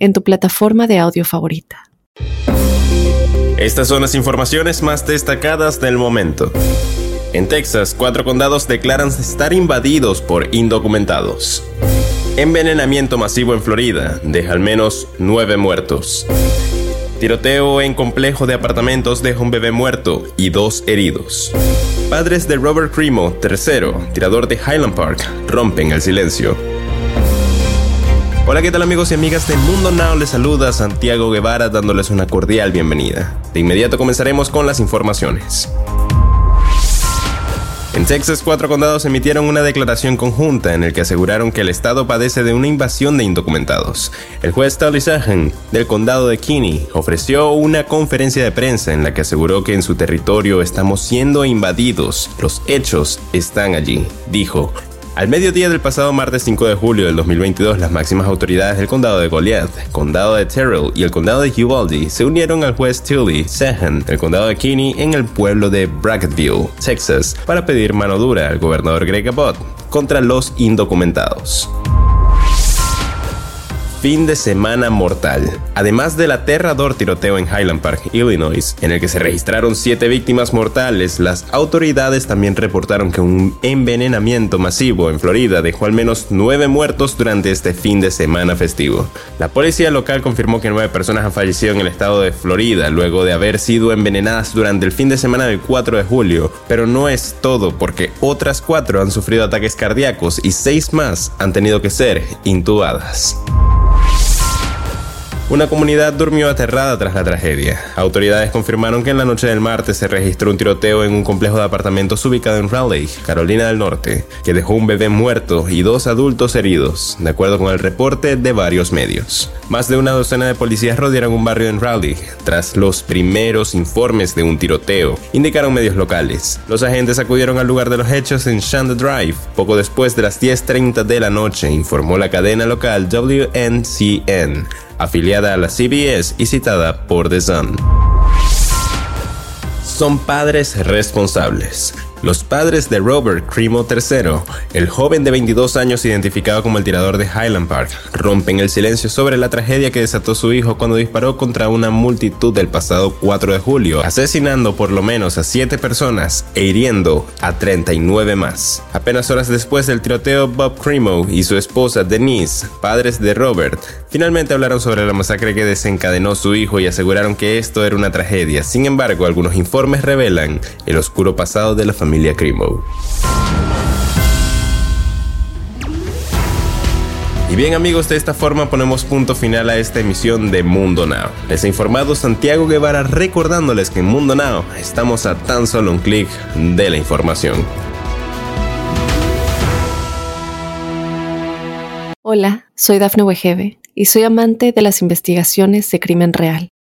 en tu plataforma de audio favorita. Estas son las informaciones más destacadas del momento. En Texas, cuatro condados declaran estar invadidos por indocumentados. Envenenamiento masivo en Florida deja al menos nueve muertos. Tiroteo en complejo de apartamentos deja un bebé muerto y dos heridos. Padres de Robert Cremo, tercero, tirador de Highland Park, rompen el silencio. Hola, ¿qué tal amigos y amigas de Mundo Now? Les saluda Santiago Guevara dándoles una cordial bienvenida. De inmediato comenzaremos con las informaciones. En Texas, cuatro condados emitieron una declaración conjunta en el que aseguraron que el estado padece de una invasión de indocumentados. El juez Tully Sahan, del condado de Kinney, ofreció una conferencia de prensa en la que aseguró que en su territorio estamos siendo invadidos. Los hechos están allí. Dijo, al mediodía del pasado martes 5 de julio del 2022, las máximas autoridades del condado de Goliath, condado de Terrell y el condado de Uvalde se unieron al juez Tilly Sehan del condado de Kinney en el pueblo de Bracketville, Texas, para pedir mano dura al gobernador Greg Abbott contra los indocumentados fin de semana mortal. Además del aterrador tiroteo en Highland Park, Illinois, en el que se registraron siete víctimas mortales, las autoridades también reportaron que un envenenamiento masivo en Florida dejó al menos nueve muertos durante este fin de semana festivo. La policía local confirmó que nueve personas han fallecido en el estado de Florida luego de haber sido envenenadas durante el fin de semana del 4 de julio, pero no es todo porque otras cuatro han sufrido ataques cardíacos y seis más han tenido que ser intubadas. Una comunidad durmió aterrada tras la tragedia. Autoridades confirmaron que en la noche del martes se registró un tiroteo en un complejo de apartamentos ubicado en Raleigh, Carolina del Norte, que dejó un bebé muerto y dos adultos heridos, de acuerdo con el reporte de varios medios. Más de una docena de policías rodearon un barrio en Raleigh tras los primeros informes de un tiroteo, indicaron medios locales. Los agentes acudieron al lugar de los hechos en Shanda Drive poco después de las 10.30 de la noche, informó la cadena local WNCN afiliada a la CBS y citada por The Sun. Son padres responsables. Los padres de Robert Cremo III, el joven de 22 años identificado como el tirador de Highland Park, rompen el silencio sobre la tragedia que desató su hijo cuando disparó contra una multitud del pasado 4 de julio, asesinando por lo menos a 7 personas e hiriendo a 39 más. Apenas horas después del tiroteo, Bob Cremo y su esposa Denise, padres de Robert, finalmente hablaron sobre la masacre que desencadenó su hijo y aseguraron que esto era una tragedia. Sin embargo, algunos informes revelan el oscuro pasado de la familia Y bien amigos, de esta forma ponemos punto final a esta emisión de Mundo Now. Les ha informado Santiago Guevara recordándoles que en Mundo Now estamos a tan solo un clic de la información. Hola, soy Dafne Wegebe y soy amante de las investigaciones de crimen real.